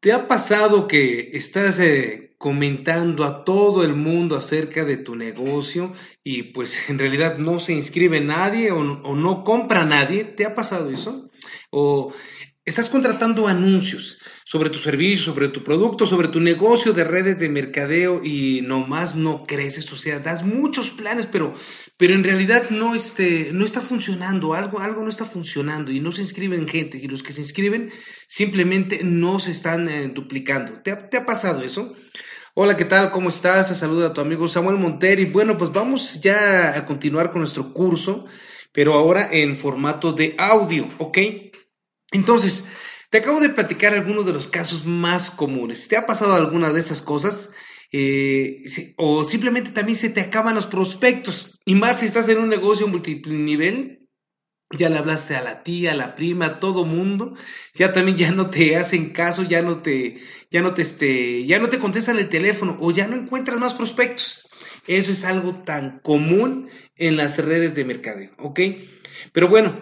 ¿Te ha pasado que estás eh, comentando a todo el mundo acerca de tu negocio y pues en realidad no se inscribe nadie o, o no compra nadie? ¿Te ha pasado eso? ¿O estás contratando anuncios? sobre tu servicio, sobre tu producto, sobre tu negocio de redes de mercadeo y nomás no creces, o sea, das muchos planes, pero, pero en realidad no, este, no está funcionando, algo, algo no está funcionando y no se inscriben gente y los que se inscriben simplemente no se están eh, duplicando. ¿Te ha, pasado eso? Hola, ¿qué tal? ¿Cómo estás? Saluda a tu amigo Samuel Montero y bueno, pues vamos ya a continuar con nuestro curso, pero ahora en formato de audio, ¿ok? Entonces, te acabo de platicar algunos de los casos más comunes. ¿Te ha pasado alguna de esas cosas? Eh, o simplemente también se te acaban los prospectos. Y más si estás en un negocio multinivel, ya le hablaste a la tía, a la prima, a todo mundo, ya también ya no te hacen caso, ya no te, ya no te, este, ya no te contestan el teléfono o ya no encuentras más prospectos. Eso es algo tan común en las redes de mercadeo, ¿ok? Pero bueno,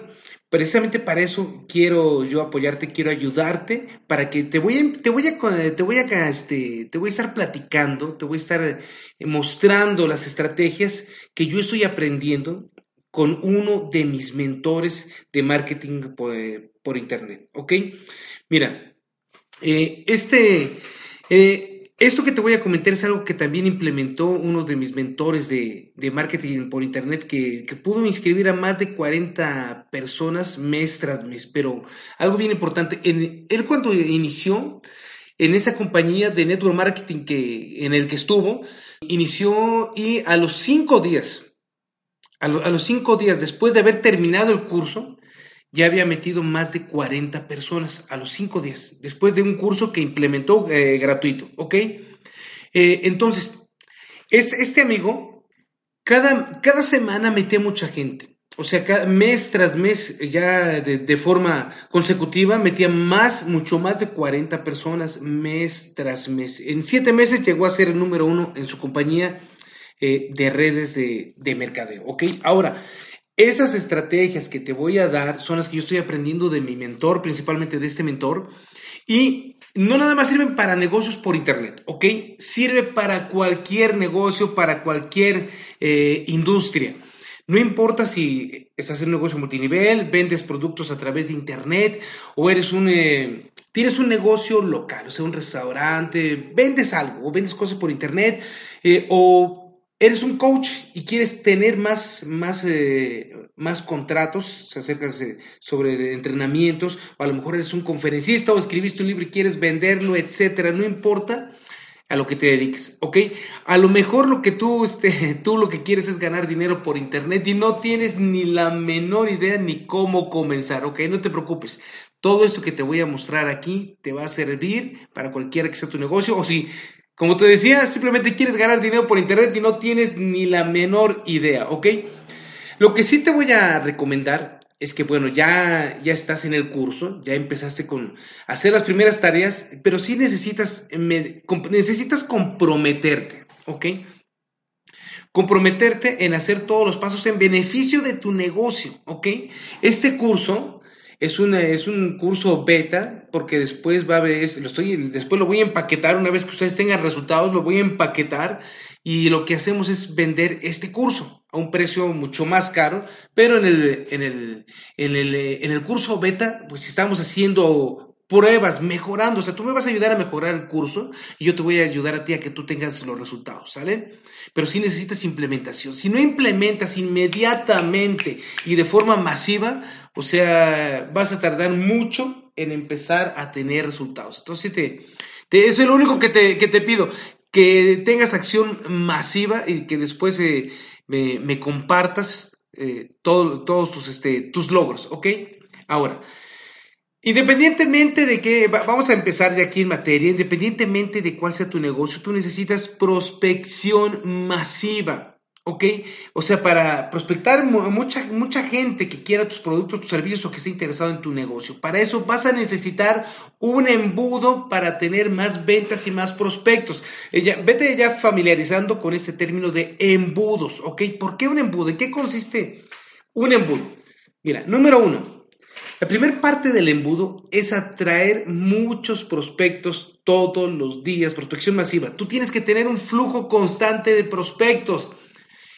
Precisamente para eso quiero yo apoyarte, quiero ayudarte, para que te voy a, te voy a, te voy a, este, te voy a estar platicando, te voy a estar eh, mostrando las estrategias que yo estoy aprendiendo con uno de mis mentores de marketing por, eh, internet, ¿ok? Mira, eh, este, esto que te voy a comentar es algo que también implementó uno de mis mentores de, marketing por internet que, pudo inscribir a más de 40 personas mes tras mes. Pero algo bien importante, él cuando inició en esa compañía de network marketing que, en el que estuvo, inició y a los cinco días, a los cinco días después de haber terminado el curso, ya había metido más de 40 personas a los 5 días, después de un curso que implementó eh, gratuito, ¿ok? Eh, entonces, este, amigo, cada, cada semana metía mucha gente. O sea, cada mes tras mes, ya de, forma consecutiva, metía más, mucho más de 40 personas mes tras mes. En siete meses llegó a ser el número uno en su compañía eh, de redes de, de mercadeo. ¿Ok? Ahora, esas estrategias que te voy a dar son las que yo estoy aprendiendo de mi mentor, principalmente de este mentor, y no nada más sirven para negocios por Internet, ¿ok? Sirve para cualquier negocio, para cualquier eh, industria. No importa si estás en un negocio multinivel, vendes productos a través de Internet o eres un... Eh, tienes un negocio local, o sea, un restaurante, vendes algo o vendes cosas por Internet eh, o eres un coach y quieres tener más, más, eh, más contratos, se acercas sobre entrenamientos, o a lo mejor eres un conferencista o escribiste un libro y quieres venderlo, etcétera, no importa a lo que te dediques, ¿ok? A lo mejor lo que tú, este, tú lo que quieres es ganar dinero por internet y no tienes ni la menor idea ni cómo comenzar, ¿ok? No te preocupes. Todo esto que te voy a mostrar aquí te va a servir para cualquiera que sea tu negocio o si como te decía, simplemente quieres ganar dinero por internet y no tienes ni la menor idea, ¿ok? Lo que sí te voy a recomendar es que, bueno, ya, ya estás en el curso, ya empezaste con hacer las primeras tareas, pero sí necesitas, necesitas comprometerte, ¿ok? Comprometerte en hacer todos los pasos en beneficio de tu negocio, ¿ok? Este curso es, es un curso beta porque después va a ver, lo estoy, después lo voy a empaquetar, una vez que ustedes tengan resultados, lo voy a empaquetar y lo que hacemos es vender este curso a un precio mucho más caro, pero en el, en el, en el, en el curso beta, pues estamos haciendo pruebas, mejorando. O sea, tú me vas a ayudar a mejorar el curso y yo te voy a ayudar a ti a que tú tengas los resultados, ¿sale? Pero sí necesitas implementación. Si no implementas inmediatamente y de forma masiva, o sea, vas a tardar mucho en empezar a tener resultados. Entonces, te, eso es lo único que te, que te pido, que tengas acción masiva y que después eh, me, me, compartas eh, todos tus, este, tus logros, ¿ok? Ahora, Independientemente de que, vamos a empezar de aquí en materia, independientemente de cuál sea tu negocio, tú necesitas prospección masiva, ¿ok? O sea, para prospectar mucha, mucha gente que quiera tus productos, tus servicios o que esté interesado en tu negocio. Para eso vas a necesitar un embudo para tener más ventas y más prospectos. Ella, vete ya familiarizando con este término de embudos, ¿ok? ¿Por qué un embudo? ¿En qué consiste un embudo? Mira, número uno, La primera parte del embudo es atraer muchos prospectos todos los días, prospección masiva. Tú tienes que tener un flujo constante de prospectos.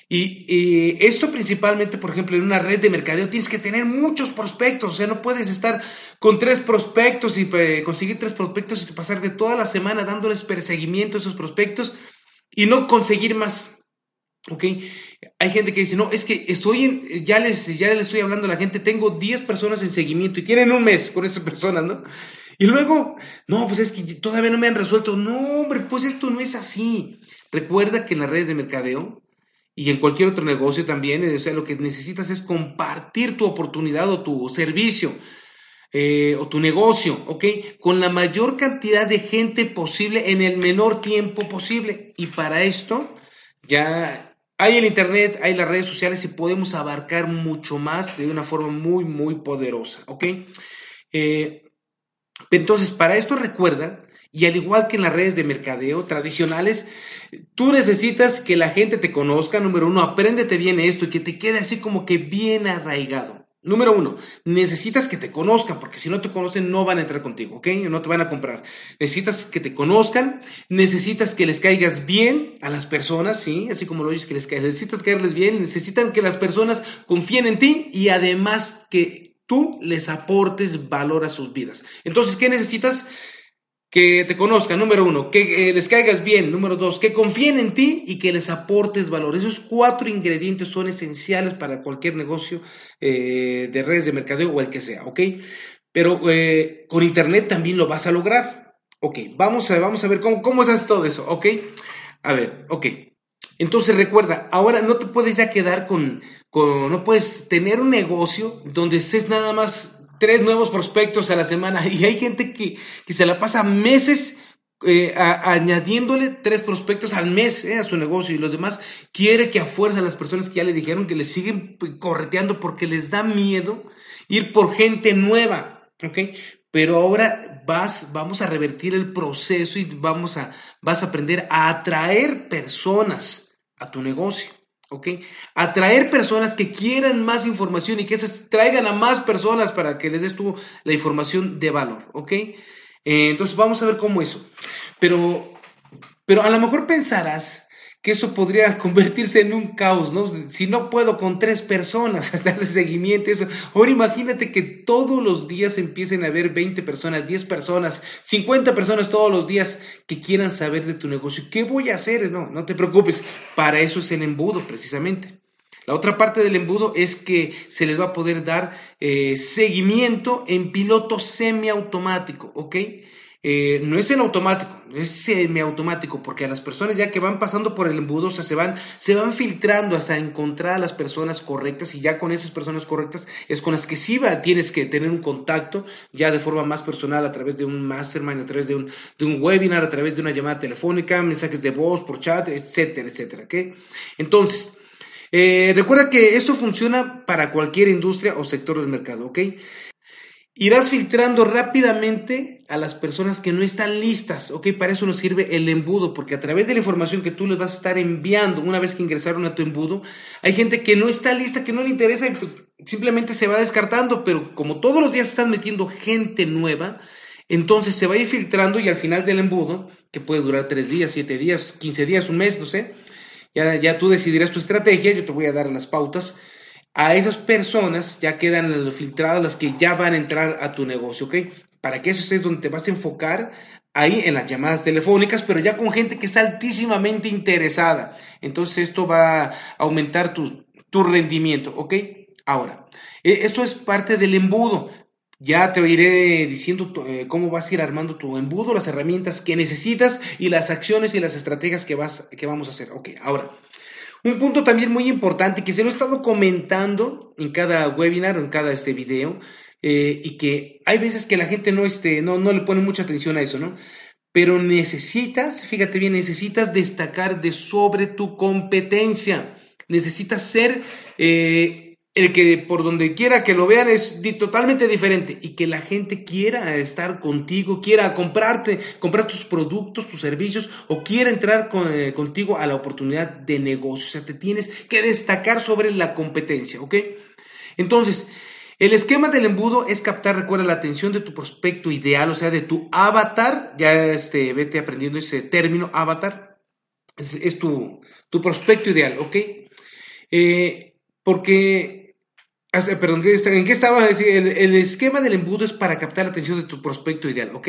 Y, esto principalmente, por ejemplo, en una red de mercadeo tienes que tener muchos prospectos, o sea, no puedes estar con tres prospectos y eh, conseguir tres prospectos y pasar de toda la semana dándoles perseguimiento a esos prospectos y no conseguir más. ¿Ok? Hay gente que dice, no, es que estoy en, ya les, ya les estoy hablando a la gente, tengo 10 personas en seguimiento y tienen un mes con esas personas, ¿no? Y luego, no, pues es que todavía no me han resuelto. No, hombre, pues esto no es así. Recuerda que en las redes de mercadeo y en cualquier otro negocio también, o sea, lo que necesitas es compartir tu oportunidad o tu servicio eh, o tu negocio, ¿ok? Con la mayor cantidad de gente posible en el menor tiempo posible. Y para esto, ya hay el Internet, hay las redes sociales y podemos abarcar mucho más de una forma muy, muy poderosa, ¿ok? Eh, entonces, para esto recuerda, y al igual que en las redes de mercadeo tradicionales, tú necesitas que la gente te conozca, número uno, apréndete bien esto y que te quede así como que bien arraigado. Número uno, necesitas que te conozcan, porque si no te conocen no van a entrar contigo, ¿ok? No te van a comprar. Necesitas que te conozcan, necesitas que les caigas bien a las personas, ¿sí? Así como lo oyes que les caigas, necesitas caerles bien, necesitan que las personas confíen en ti y además que tú les aportes valor a sus vidas. Entonces, ¿qué necesitas? Que te conozcan, número uno, que eh, les caigas bien, número dos, que confíen en ti y que les aportes valor. Esos cuatro ingredientes son esenciales para cualquier negocio eh, de redes de mercadeo o el que sea, ¿ok? Pero eh, con Internet también lo vas a lograr. Ok, vamos a, vamos a ver cómo, cómo se hace todo eso, ¿ok? A ver, ok. Entonces recuerda, ahora no te puedes ya quedar con, con no puedes tener un negocio donde estés nada más tres nuevos prospectos a la semana y hay gente que, se la pasa meses eh, añadiéndole tres prospectos al mes eh, a su negocio y los demás quiere que a fuerza las personas que ya le dijeron que le siguen correteando porque les da miedo ir por gente nueva, ¿ok? Pero ahora vas, vamos a revertir el proceso y vamos a, vas a aprender a atraer personas a tu negocio. ¿Ok? Atraer personas que quieran más información y que esas traigan a más personas para que les des tú la información de valor, ¿ok? Eh, entonces vamos a ver cómo eso. Pero, pero a lo mejor pensarás que eso podría convertirse en un caos, ¿no? Si no puedo con tres personas darle seguimiento, eso. Ahora imagínate que todos los días empiecen a haber 20 personas, 10 personas, 50 personas todos los días que quieran saber de tu negocio. ¿Qué voy a hacer? No, no te preocupes, para eso es el embudo precisamente. La otra parte del embudo es que se les va a poder dar eh, seguimiento en piloto semiautomático, ¿ok? Eh, no es en automático, es semiautomático, porque a las personas ya que van pasando por el embudo, o sea, se van, se van filtrando hasta encontrar a las personas correctas y ya con esas personas correctas es con las que sí va, tienes que tener un contacto ya de forma más personal a través de un mastermind, a través de un, webinar, a través de una llamada telefónica, mensajes de voz, por chat, etcétera, etcétera. Entonces, eh, recuerda que esto funciona para cualquier industria o sector del mercado, ¿ok? Irás filtrando rápidamente a las personas que no están listas, ¿ok? Para eso nos sirve el embudo, porque a través de la información que tú les vas a estar enviando una vez que ingresaron a tu embudo, hay gente que no está lista, que no le interesa y pues, simplemente se va descartando, pero como todos los días están metiendo gente nueva, entonces se va a ir filtrando y al final del embudo, que puede durar tres días, siete días, quince días, un mes, no sé, ya, ya tú decidirás tu estrategia, yo te voy a dar las pautas a esas personas ya quedan filtradas las que ya van a entrar a tu negocio, ¿ok? Para que eso es donde te vas a enfocar ahí en las llamadas telefónicas, pero ya con gente que está altísimamente interesada. Entonces esto va a aumentar tu, rendimiento, ¿ok? Ahora, e, esto es parte del embudo. Ya te iré diciendo eh, cómo vas a ir armando tu embudo, las herramientas que necesitas y las acciones y las estrategias que, vas, que vamos a hacer. Ok, ahora, un punto también muy importante que se lo he estado comentando en cada webinar o en cada este video eh, y que hay veces que la gente no, este, no, no le pone mucha atención a eso, ¿no? Pero necesitas, fíjate bien, necesitas destacar de sobre tu competencia. Necesitas ser eh, el que por donde quiera que lo vean es totalmente diferente y que la gente quiera estar contigo, quiera comprarte, comprar tus productos, tus servicios o quiera entrar eh, contigo a la oportunidad de negocio. O sea, te tienes que destacar sobre la competencia, ¿ok? Entonces, El esquema del embudo es captar, recuerda, la atención de tu prospecto ideal, o sea, de tu avatar. Ya este, vete aprendiendo ese término, avatar. Es, tu, tu, prospecto ideal, ¿ok? Eh, porque, perdón, ¿en qué estaba? El, el esquema del embudo es para captar la atención de tu prospecto ideal, ¿ok?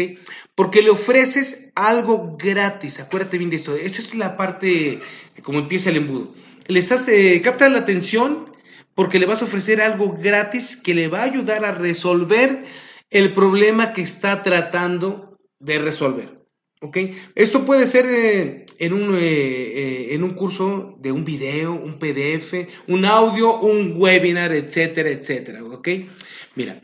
Porque le ofreces algo gratis, acuérdate bien de esto. Esa es la parte, como empieza el embudo. Le estás, eh, la atención porque le vas a ofrecer algo gratis que le va a ayudar a resolver el problema que está tratando de resolver. ¿Ok? Esto puede ser eh, en, un, eh, eh, en un curso de un video, un PDF, un audio, un webinar, etcétera, etcétera. ¿Ok? Mira,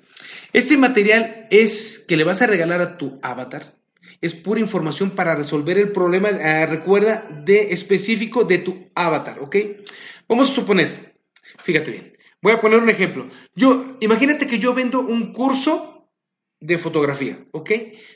este material es que le vas a regalar a tu avatar. Es pura información para resolver el problema, recuerda, de específico de tu avatar, ¿ok? Vamos a suponer, Fíjate bien. Voy a poner un ejemplo. Yo, imagínate que yo vendo un curso de fotografía, ¿ok?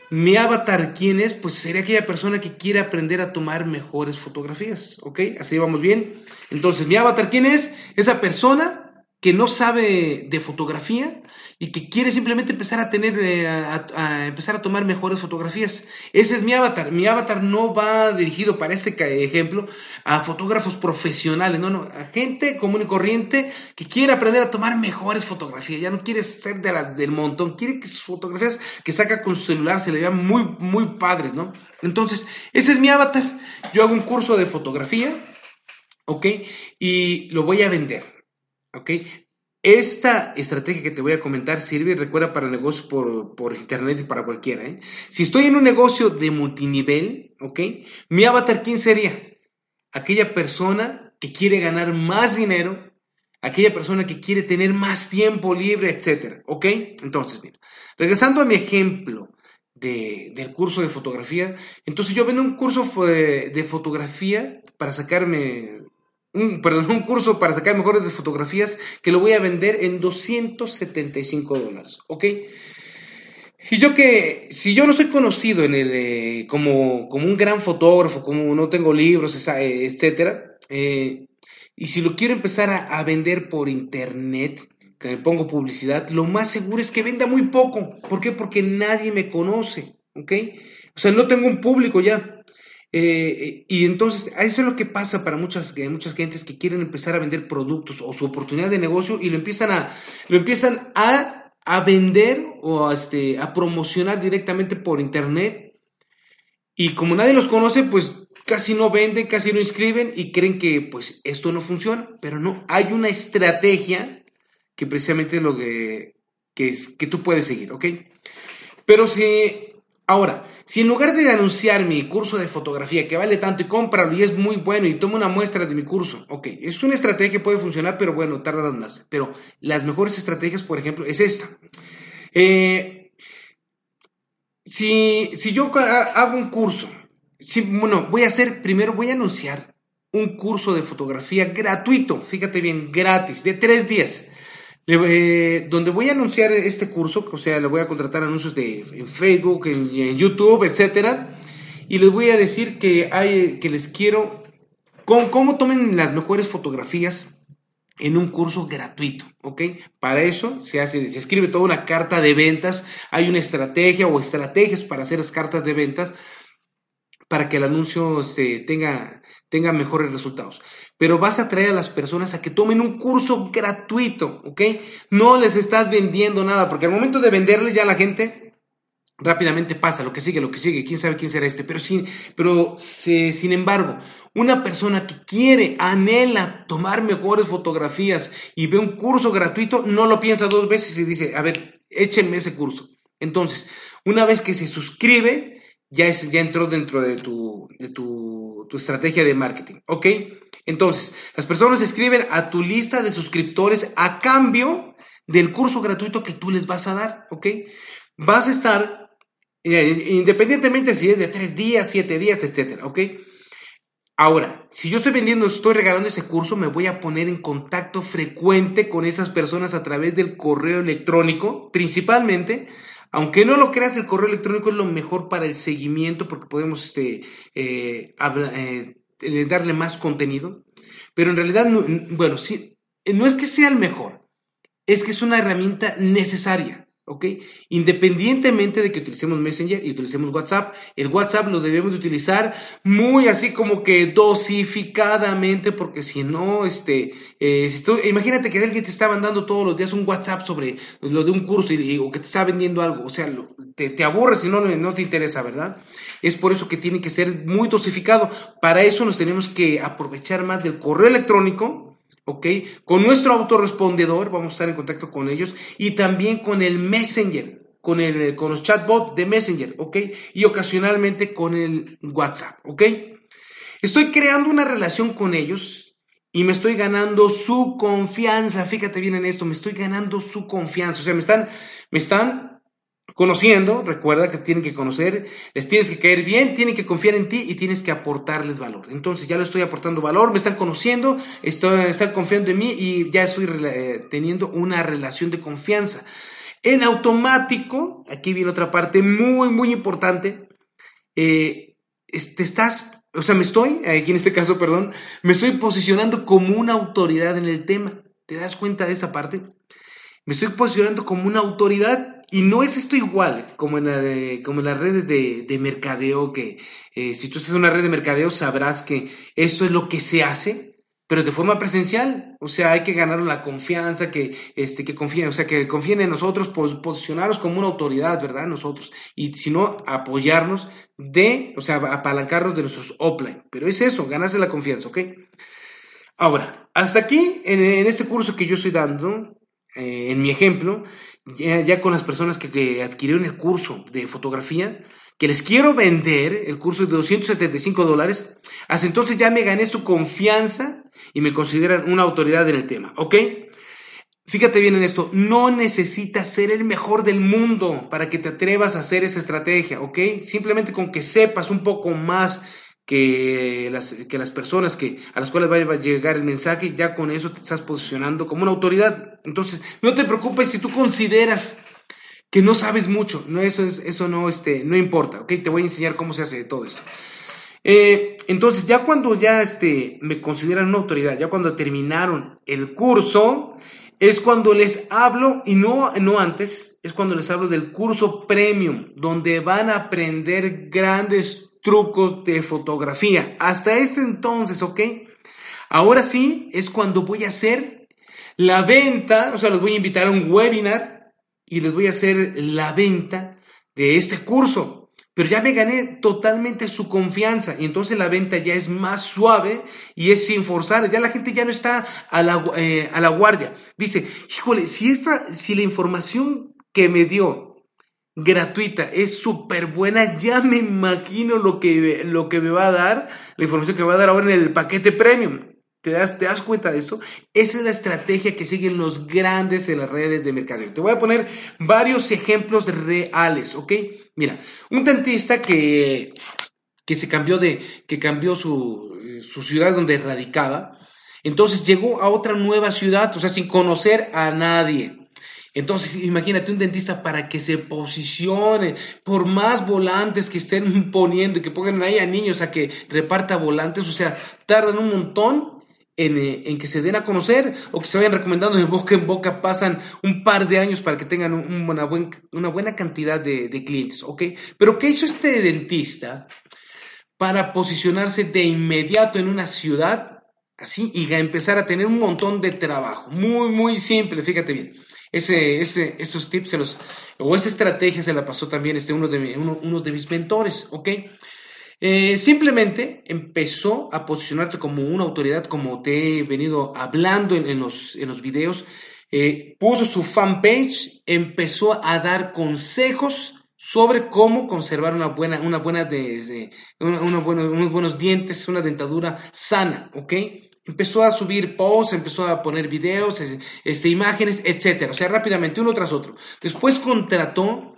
Mi avatar, ¿quién es? Pues sería aquella persona que quiere aprender a tomar mejores fotografías, ¿ok? Así vamos bien. Entonces, mi avatar, ¿quién es? Esa persona que no sabe de fotografía y que quiere simplemente empezar a tener, eh, a, empezar a tomar mejores fotografías. Ese es mi avatar. Mi avatar no va dirigido para este ejemplo a fotógrafos profesionales, no, no, a gente común y corriente que quiere aprender a tomar mejores fotografías. Ya no quiere ser de las del montón, quiere que sus fotografías que saca con su celular se le vean muy, muy padres, ¿no? Entonces, ese es mi avatar. Yo hago un curso de fotografía, ¿ok? Y lo voy a vender. ¿Ok? Esta estrategia que te voy a comentar sirve, recuerda, para negocios por, por internet y para cualquiera. ¿eh? Si estoy en un negocio de multinivel, ¿ok? Mi avatar, ¿quién sería? Aquella persona que quiere ganar más dinero, aquella persona que quiere tener más tiempo libre, etcétera, ¿ok? Entonces, mira, regresando a mi ejemplo de, del curso de fotografía, entonces yo vendo un curso de fotografía para sacarme un, curso para sacar mejores fotografías que lo voy a vender en 275 dólares, ¿ok? Si yo que, si yo no soy conocido en el, eh, como, como un gran fotógrafo, como no tengo libros, eh, etcétera, eh, y si lo quiero empezar a, a, vender por internet, que le pongo publicidad, lo más seguro es que venda muy poco. ¿Por qué? Porque nadie me conoce, ¿ok? O sea, no tengo un público ya. Eh, y entonces, eso es lo que pasa para muchas, muchas gentes que quieren empezar a vender productos o su oportunidad de negocio y lo empiezan a, lo empiezan a, a vender o a, este, a promocionar directamente por internet. Y como nadie los conoce, pues casi no venden, casi no inscriben y creen que pues esto no funciona. Pero no, hay una estrategia que precisamente es lo que, que, es, que tú puedes seguir, ¿ok? Pero si Ahora, si en lugar de anunciar mi curso de fotografía que vale tanto y cómpralo y es muy bueno y toma una muestra de mi curso, ok, es una estrategia que puede funcionar, pero bueno, tarda más. Pero las mejores estrategias, por ejemplo, es esta. Eh, si, si, yo hago un curso, si, bueno, voy a hacer, primero voy a anunciar un curso de fotografía gratuito, fíjate bien, gratis, de tres días. Eh, donde voy a anunciar este curso, o sea, le voy a contratar anuncios de, en Facebook, en, YouTube, etcétera, y les voy a decir que, hay, que les quiero, con, cómo tomen las mejores fotografías en un curso gratuito, ¿ok? Para eso se hace, se escribe toda una carta de ventas, hay una estrategia o estrategias para hacer las cartas de ventas para que el anuncio se tenga, mejores resultados. Pero vas a traer a las personas a que tomen un curso gratuito, ¿ok? No les estás vendiendo nada, porque al momento de venderles ya la gente rápidamente pasa, lo que sigue, lo que sigue, quién sabe quién será este, pero sin, pero sin embargo, una persona que quiere, anhela tomar mejores fotografías y ve un curso gratuito, no lo piensa dos veces y dice, a ver, échenme ese curso. Entonces, una vez que se suscribe, ya, es, ya entró dentro de, tu, de tu, tu, estrategia de marketing. ¿Ok? Entonces, las personas escriben a tu lista de suscriptores a cambio del curso gratuito que tú les vas a dar. ¿Ok? Vas a estar, eh, independientemente si es de tres días, siete días, etcétera. ¿Ok? Ahora, si yo estoy vendiendo, estoy regalando ese curso, me voy a poner en contacto frecuente con esas personas a través del correo electrónico, principalmente aunque no lo creas, el correo electrónico es lo mejor para el seguimiento porque podemos este, eh, eh, darle más contenido. Pero en realidad, bueno, sí, no es que sea el mejor, es que es una herramienta necesaria. ¿Ok? Independientemente de que utilicemos Messenger y utilicemos WhatsApp, el WhatsApp lo debemos de utilizar muy así como que dosificadamente, porque si no, este, eh, imagínate que alguien te está mandando todos los días un WhatsApp sobre lo de un curso o que te está vendiendo algo, o sea, te, te aburre si no, no te interesa, ¿verdad? Es por eso que tiene que ser muy dosificado. Para eso nos tenemos que aprovechar más del correo electrónico, ¿ok? Con nuestro autorrespondedor, vamos a estar en contacto con ellos, y también con el Messenger, con, el, con los chatbots de Messenger, ¿ok? Y ocasionalmente con el WhatsApp, ¿ok? Estoy creando una relación con ellos y me estoy ganando su confianza. Fíjate bien en esto, me estoy ganando su confianza. O sea, me están, me están Conociendo, recuerda que tienen que conocer, les tienes que caer bien, tienen que confiar en ti y tienes que aportarles valor. Entonces ya le estoy aportando valor, me están conociendo, estoy, están confiando en mí y ya estoy eh, teniendo una relación de confianza. En automático, aquí viene otra parte muy, muy importante, eh, te estás, o sea, me estoy, aquí en este caso, perdón, me estoy posicionando como una autoridad en el tema. ¿Te das cuenta de esa parte? Me estoy posicionando como una autoridad y no es esto igual como en, la como en las redes de, mercadeo, que eh, si tú en una red de mercadeo sabrás que esto es lo que se hace, pero de forma presencial. O sea, hay que ganar la confianza, que, este, que confíen, o sea, que confíen en nosotros, posicionarnos como una autoridad, ¿verdad? Nosotros. Y si no, apoyarnos de, o sea, apalancarnos de nuestros offline. Pero es eso, ganarse la confianza, ¿ok? Ahora, hasta aquí, en, en este curso que yo estoy dando, eh, en mi ejemplo, ya, con las personas que, adquirieron el curso de fotografía, que les quiero vender el curso de 275 dólares, hasta entonces ya me gané su confianza y me consideran una autoridad en el tema, ¿ok? Fíjate bien en esto, no necesitas ser el mejor del mundo para que te atrevas a hacer esa estrategia, ¿ok? Simplemente con que sepas un poco más que las, que las personas que, a las cuales va a llegar el mensaje, ya con eso te estás posicionando como una autoridad. Entonces, no te preocupes si tú consideras que no sabes mucho, no, eso, es, eso no, este, no importa, ¿ok? Te voy a enseñar cómo se hace todo esto. Eh, entonces, ya cuando ya este, me consideran una autoridad, ya cuando terminaron el curso, es cuando les hablo, y no, no antes, es cuando les hablo del curso premium, donde van a aprender grandes trucos de fotografía. Hasta este entonces, ¿ok? Ahora sí es cuando voy a hacer la venta, o sea, los voy a invitar a un webinar y les voy a hacer la venta de este curso. Pero ya me gané totalmente su confianza y entonces la venta ya es más suave y es sin forzar. Ya la gente ya no está a la, eh, a la guardia. Dice, híjole, si, esta, si la información que me dio gratuita, es súper buena, ya me imagino lo que, lo que me va a dar, la información que me va a dar ahora en el paquete premium. ¿Te das, ¿Te das cuenta de eso? Esa es la estrategia que siguen los grandes en las redes de mercadeo. Te voy a poner varios ejemplos reales, ¿ok? Mira, un dentista que, que se cambió de, que cambió su, su ciudad donde radicaba, entonces llegó a otra nueva ciudad, o sea, sin conocer a nadie. Entonces, imagínate un dentista para que se posicione, por más volantes que estén poniendo y que pongan ahí a niños a que reparta volantes, o sea, tardan un montón en, eh, que se den a conocer o que se vayan recomendando de boca en boca, pasan un par de años para que tengan una, una, buena cantidad de, de clientes, ¿ok? Pero ¿qué hizo este dentista para posicionarse de inmediato en una ciudad así y a empezar a tener un montón de trabajo? Muy, muy simple, fíjate bien. Ese, ese, esos tips se los, o esa estrategia se la pasó también este, uno, de, uno, de mis mentores, ¿ok? Eh, simplemente empezó a posicionarte como una autoridad, como te he venido hablando en, los, en los videos. Eh, puso su fanpage, empezó a dar consejos sobre cómo conservar una buena, una buena de, una, buena, unos buenos dientes, una dentadura sana, ¿ok? Empezó a subir posts, empezó a poner videos, este, imágenes, etcétera. O sea, rápidamente, uno tras otro. Después contrató,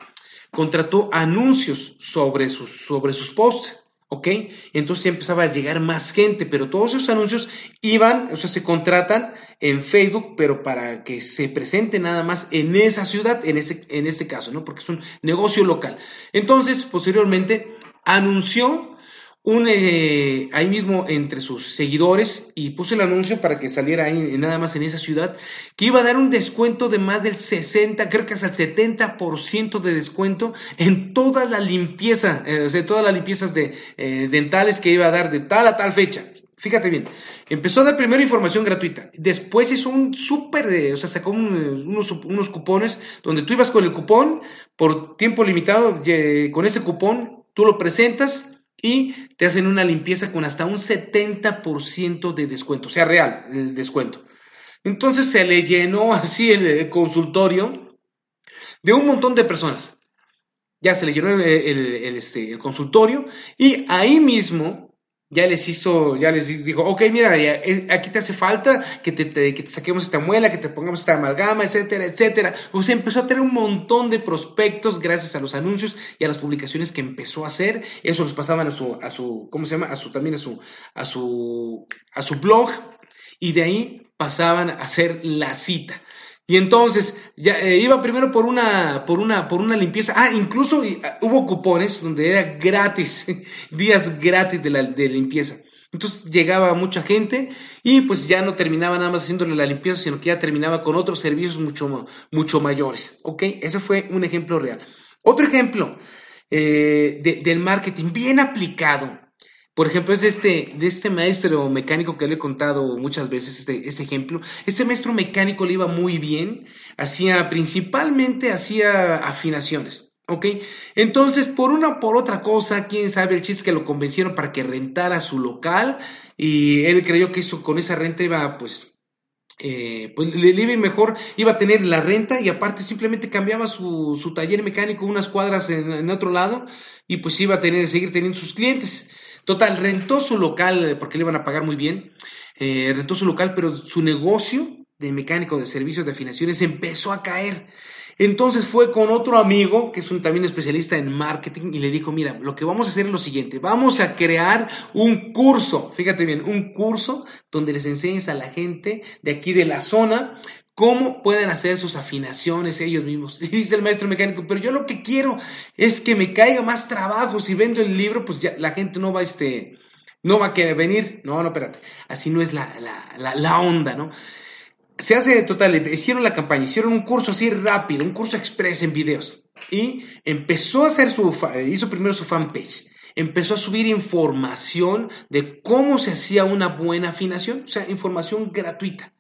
contrató anuncios sobre sus, sobre sus posts. ¿Ok? Entonces empezaba a llegar más gente, pero todos esos anuncios iban, o sea, se contratan en Facebook, pero para que se presente nada más en esa ciudad, en ese, en este caso, ¿no? Porque es un negocio local. Entonces, posteriormente, anunció un, eh, ahí mismo entre sus seguidores y puso el anuncio para que saliera ahí nada más en esa ciudad, que iba a dar un descuento de más del 60, creo que hasta el 70% de descuento en toda la limpieza, eh, todas las limpiezas de, eh, dentales que iba a dar de tal a tal fecha. Fíjate bien, empezó a dar primero información gratuita, después hizo un súper, o sea, sacó unos, unos cupones donde tú ibas con el cupón por tiempo limitado, con ese cupón tú lo presentas y te hacen una limpieza con hasta un 70% de descuento, o sea, real el descuento. Entonces se le llenó así el, consultorio de un montón de personas. Ya se le llenó el, este, el consultorio y ahí mismo ya les hizo, ya les dijo, ok, mira, aquí te hace falta que te, que te, saquemos esta muela, que te pongamos esta amalgama, etcétera, etcétera. O sea, empezó a tener un montón de prospectos gracias a los anuncios y a las publicaciones que empezó a hacer. Eso los pasaban a su, a su, ¿cómo se llama? A su, también a su, a su, a su blog. Y de ahí pasaban a hacer la cita. Y entonces ya eh, iba primero por una, por una, por una limpieza. Ah, incluso ah, hubo cupones donde era gratis, días gratis de la de limpieza. Entonces llegaba mucha gente y pues ya no terminaba nada más haciéndole la limpieza, sino que ya terminaba con otros servicios mucho, mucho mayores. ¿Ok? Ese fue un ejemplo real. Otro ejemplo eh, del marketing bien aplicado por ejemplo, es de este, de este maestro mecánico que le he contado muchas veces este, este ejemplo. Este maestro mecánico le iba muy bien, hacía principalmente hacía afinaciones. ¿Ok? Entonces, por una o por otra cosa, quién sabe, el chiste que lo convencieron para que rentara su local y él creyó que eso con esa renta iba, pues, eh, pues le iba mejor, iba a tener la renta y aparte simplemente cambiaba su, su taller mecánico unas cuadras en, en, otro lado y pues iba a tener, seguir teniendo sus clientes. Total, rentó su local eh, porque le iban a pagar muy bien, eh, rentó su local, pero su negocio de mecánico de servicios de afinaciones empezó a caer. Entonces fue con otro amigo, que es un también especialista en marketing, y le dijo, mira, lo que vamos a hacer es lo siguiente, vamos a crear un curso, fíjate bien, un curso donde les enseñes a la gente de aquí de la zona cómo pueden hacer sus afinaciones ellos mismos. Y dice el maestro mecánico, pero yo lo que quiero es que me caiga más trabajo. Si vendo el libro, pues ya la gente no va este, no va a querer venir. No, no, espérate. Así no es la, la, la, onda, ¿no? Se hace total, hicieron la campaña, hicieron un curso así rápido, un curso express en videos. Y empezó a hacer su, hizo primero su fanpage empezó a subir información de cómo se hacía una buena afinación, o sea, información gratuita.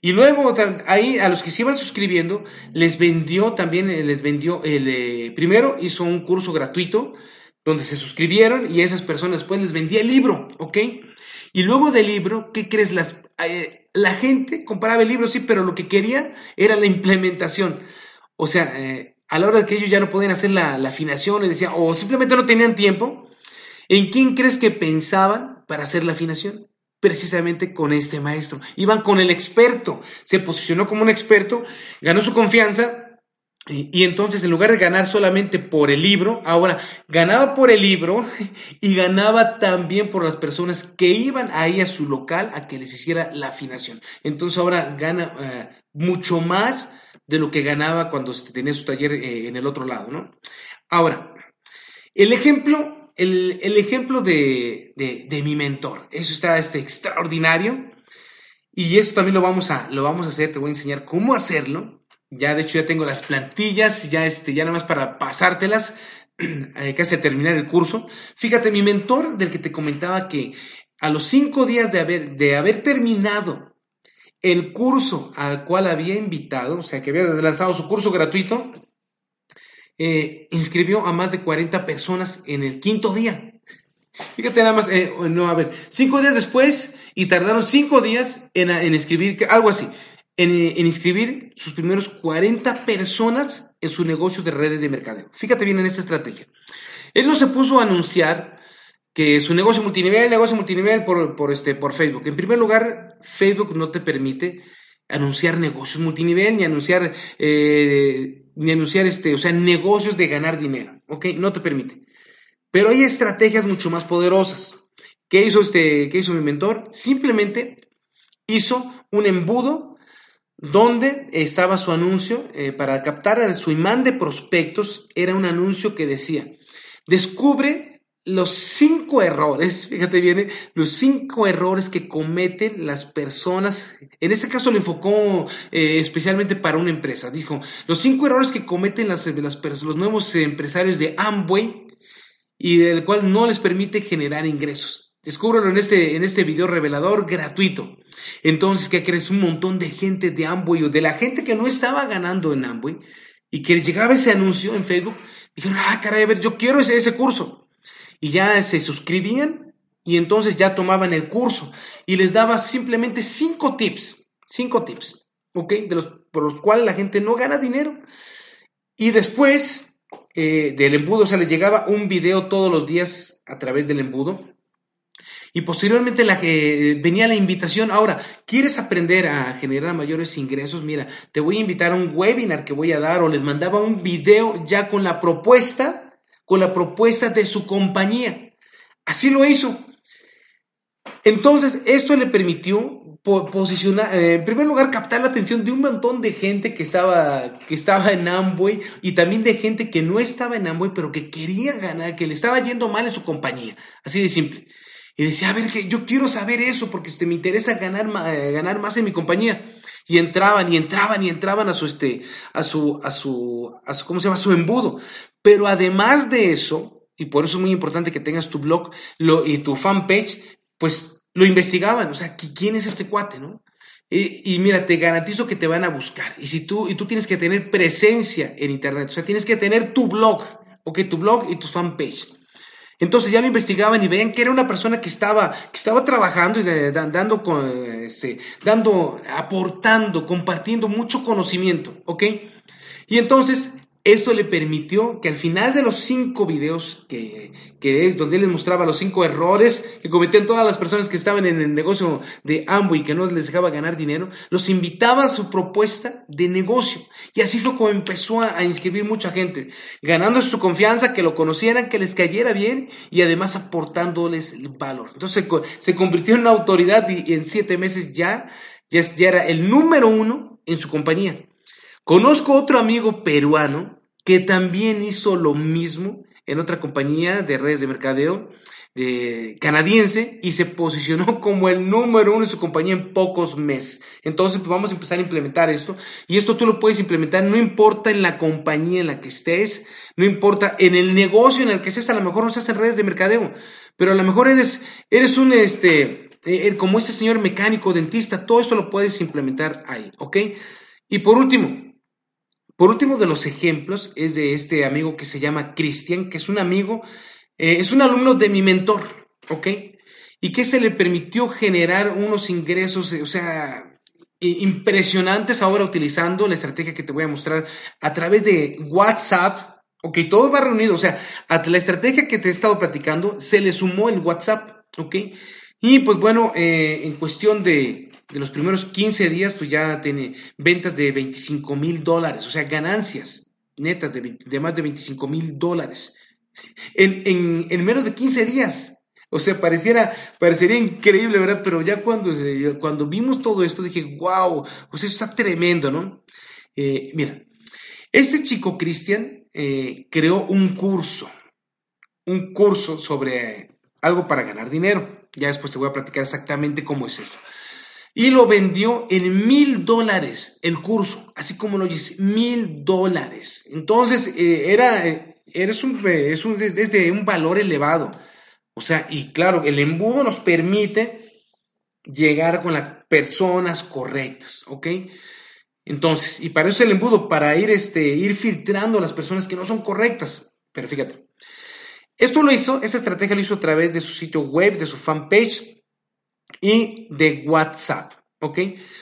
Y luego ahí a los que se iban suscribiendo les vendió también, eh, les vendió el, eh, primero hizo un curso gratuito donde se suscribieron y a esas personas después les vendía el libro, ¿ok? Y luego del libro, ¿qué crees? Las, eh, la gente compraba el libro, sí, pero lo que quería era la implementación. O sea, a la hora de que ellos ya no podían hacer la, la afinación, y decían, o simplemente no tenían tiempo, ¿en quién crees que pensaban para hacer la afinación? Precisamente con este maestro. Iban con el experto, se posicionó como un experto, ganó su confianza y, entonces en lugar de ganar solamente por el libro, ahora ganaba por el libro y ganaba también por las personas que iban ahí a su local a que les hiciera la afinación. Entonces ahora gana eh, mucho más de lo que ganaba cuando tenía su taller eh, en el otro lado, ¿no? Ahora, el ejemplo el, ejemplo de, mi mentor, eso está este, extraordinario. Y eso también lo vamos, a, lo vamos a hacer, te voy a enseñar cómo hacerlo. Ya, de hecho, ya tengo las plantillas, ya, este, ya nada más para pasártelas, eh, casi a terminar el curso. Fíjate, mi mentor, del que te comentaba que a los cinco días de haber, de haber terminado el curso al cual había invitado, o sea, que había lanzado su curso gratuito, eh, inscribió a más de 40 personas en el quinto día. Fíjate nada más, eh, no, a ver, cinco días después y tardaron cinco días en, en escribir, algo así, en, en, inscribir sus primeros 40 personas en su negocio de redes de mercadeo. Fíjate bien en esta estrategia. Él no se puso a anunciar que su negocio multinivel, negocio multinivel por, por, este, por Facebook. En primer lugar, Facebook no te permite anunciar negocios multinivel ni anunciar eh, ni anunciar este, o sea, negocios de ganar dinero, ¿ok? No te permite. Pero hay estrategias mucho más poderosas. ¿Qué hizo este, qué hizo mi mentor? Simplemente hizo un embudo donde estaba su anuncio eh, para captar a su imán de prospectos. Era un anuncio que decía, descubre los cinco errores, fíjate bien, los cinco errores que cometen las personas, en este caso lo enfocó eh, especialmente para una empresa, dijo, los cinco errores que cometen las, las, los nuevos empresarios de Amway y del cual no les permite generar ingresos. Descúbrelo en este, en este video revelador gratuito. Entonces, ¿qué crees? Un montón de gente de Amway o de la gente que no estaba ganando en Amway y que llegaba ese anuncio en Facebook, dijeron, ah, caray, a ver, yo quiero ese, ese curso y ya se suscribían y entonces ya tomaban el curso y les daba simplemente cinco tips, cinco tips, ¿ok? De los, por los cuales la gente no gana dinero. Y después eh, del embudo, o sea, les llegaba un video todos los días a través del embudo. Y posteriormente la que venía la invitación, ahora, ¿quieres aprender a generar mayores ingresos? Mira, te voy a invitar a un webinar que voy a dar o les mandaba un video ya con la propuesta con la propuesta de su compañía. Así lo hizo. Entonces, esto le permitió posicionar, eh, en primer lugar, captar la atención de un montón de gente que estaba, que estaba en Amway y también de gente que no estaba en Amway, pero que quería ganar, que le estaba yendo mal en su compañía. Así de simple. Y decía, a ver, que yo quiero saber eso porque este, me interesa ganar, eh, ganar más en mi compañía. Y entraban y entraban y entraban a su, este, a su, a su, a su, ¿cómo se llama? A su embudo. Pero además de eso, y por eso es muy importante que tengas tu blog y tu fanpage, pues lo investigaban. O sea, ¿quién es este cuate, no? Y, mira, te garantizo que te van a buscar. Y si tú, y tú tienes que tener presencia en Internet, o sea, tienes que tener tu blog, ok, tu blog y tu fanpage. Entonces ya lo investigaban y veían que era una persona que estaba, que estaba trabajando y dando, este, dando, aportando, compartiendo mucho conocimiento, ¿ok? Y entonces esto le permitió que al final de los cinco videos que, que donde él les mostraba los cinco errores que cometían todas las personas que estaban en el negocio de Amway y que no les dejaba ganar dinero, los invitaba a su propuesta de negocio. Y así fue como empezó a, inscribir mucha gente, ganando su confianza, que lo conocieran, que les cayera bien y además aportándoles valor. Entonces se, convirtió en una autoridad y, en siete meses ya, ya, ya era el número uno en su compañía. Conozco otro amigo peruano que también hizo lo mismo en otra compañía de redes de mercadeo de, canadiense y se posicionó como el número uno de su compañía en pocos meses. Entonces, pues vamos a empezar a implementar esto. Y esto tú lo puedes implementar, no importa en la compañía en la que estés, no importa en el negocio en el que estés, a lo mejor no estás en redes de mercadeo, pero a lo mejor eres, eres un, este, eh, como este señor mecánico, dentista, todo esto lo puedes implementar ahí, ¿ok? Y por último, por último de los ejemplos es de este amigo que se llama Cristian, que es un amigo, eh, es un alumno de mi mentor, ¿ok? Y que se le permitió generar unos ingresos, o sea, impresionantes ahora utilizando la estrategia que te voy a mostrar a través de WhatsApp, ok, todo va reunido, o sea, a la estrategia que te he estado platicando se le sumó el WhatsApp, ok, y pues bueno, eh, en cuestión de, de los primeros 15 días, pues ya tiene ventas de 25 mil dólares, o sea, ganancias netas de, más de 25 mil dólares en, en, menos de 15 días. O sea, pareciera, parecería increíble, ¿verdad? Pero ya cuando, cuando vimos todo esto dije, wow, pues eso está tremendo, ¿no? Eh, mira, este chico Cristian eh, creó un curso, un curso sobre algo para ganar dinero. Ya después te voy a platicar exactamente cómo es esto y lo vendió en mil dólares el curso, así como lo dice, mil dólares. Entonces, eh, era, eh, es, un, es, un, de un valor elevado. O sea, y claro, el embudo nos permite llegar con las personas correctas, ¿ok? Entonces, y para eso el embudo, para ir, este, ir filtrando a las personas que no son correctas. Pero fíjate, esto lo hizo, esa estrategia lo hizo a través de su sitio web, de su fanpage, y de WhatsApp. ¿Ok?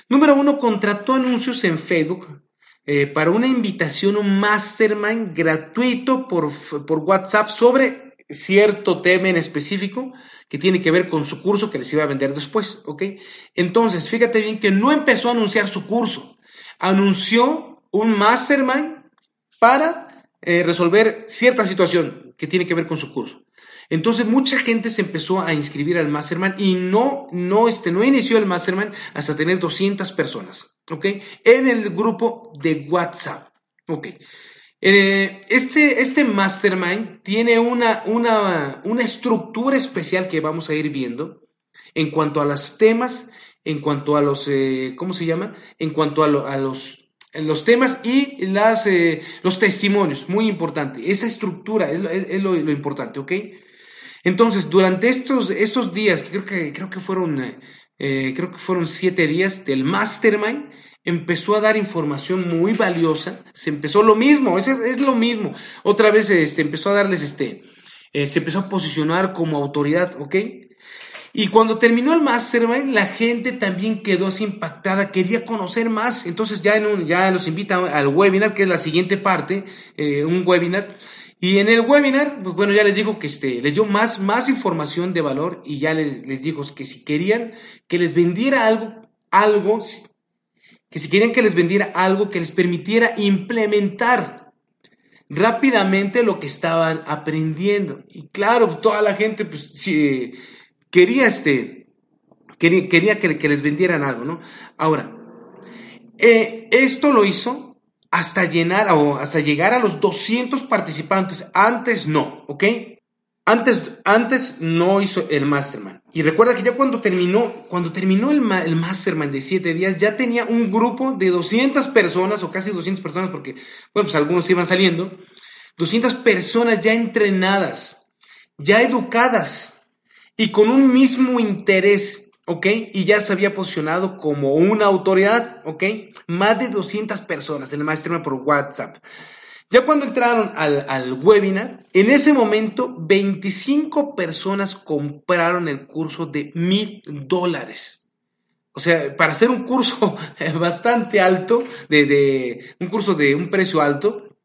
Número uno, contrató anuncios en Facebook eh, para una invitación, un mastermind gratuito por, por WhatsApp sobre cierto tema en específico que tiene que ver con su curso que les iba a vender después, ¿ok? Entonces, fíjate bien que no empezó a anunciar su curso, anunció un mastermind para eh, resolver cierta situación que tiene que ver con su curso. Entonces mucha gente se empezó a inscribir al Mastermind y no, no, este, no inició el Mastermind hasta tener 200 personas, ¿ok? En el grupo de WhatsApp, ¿ok? Eh, este, este mastermind tiene una, una, una estructura especial que vamos a ir viendo en cuanto a los temas, en cuanto a los, eh, ¿cómo se llama? En cuanto a, los, los temas y las, eh, los testimonios, muy importante. Esa estructura es, lo, importante, ¿ok? Entonces, durante estos, estos días, creo que, creo que fueron, creo que fueron siete días del mastermind, empezó a dar información muy valiosa, se empezó lo mismo, es, es lo mismo. Otra vez este, empezó a darles, este, eh, se empezó a posicionar como autoridad, ¿ok? Y cuando terminó el mastermind, la gente también quedó así impactada, quería conocer más. Entonces ya, en un, ya los invita al webinar, que es la siguiente parte, eh, un webinar. Y en el webinar, pues bueno, ya les digo que este, les dio más, más información de valor y ya les, les digo que si querían que les vendiera algo, algo, que si querían que les vendiera algo que les permitiera implementar rápidamente lo que estaban aprendiendo. Y claro, toda la gente pues, quería, este, quería, quería que, les vendieran algo, ¿no? Ahora, eh, esto lo hizo hasta llenar o hasta llegar a los 200 participantes. Antes no, ¿ok? Antes, antes no hizo el mastermind. Y recuerda que ya cuando terminó, cuando terminó el, el mastermind de 7 días, ya tenía un grupo de 200 personas, o casi 200 personas, porque, bueno, pues algunos iban saliendo, 200 personas ya entrenadas, ya educadas, y con un mismo interés, ¿ok? Y ya se había posicionado como una autoridad, ¿ok? Más de 200 personas en el mastermind por WhatsApp. Ya cuando entraron al, webinar, en ese momento 25 personas compraron el curso de mil dólares. O sea, para hacer un curso bastante alto, de, un curso de un precio alto,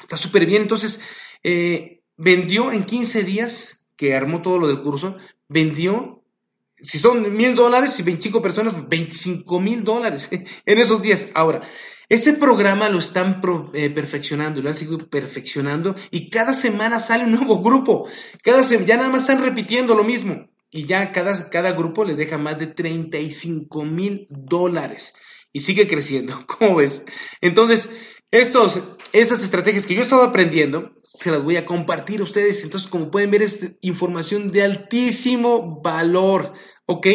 está súper bien. Entonces, eh, vendió en 15 días, que armó todo lo del curso, vendió, si son mil dólares y 25 personas, 25 mil dólares en esos días. Ahora, ese programa lo están eh, perfeccionando, lo han seguido perfeccionando y cada semana sale un nuevo grupo. Cada ya nada más están repitiendo lo mismo y ya cada, cada grupo le deja más de 35 mil dólares y sigue creciendo. ¿Cómo ves? Entonces, estos, esas estrategias que yo he estado aprendiendo, se las voy a compartir a ustedes. Entonces, como pueden ver, es información de altísimo valor, ¿ok?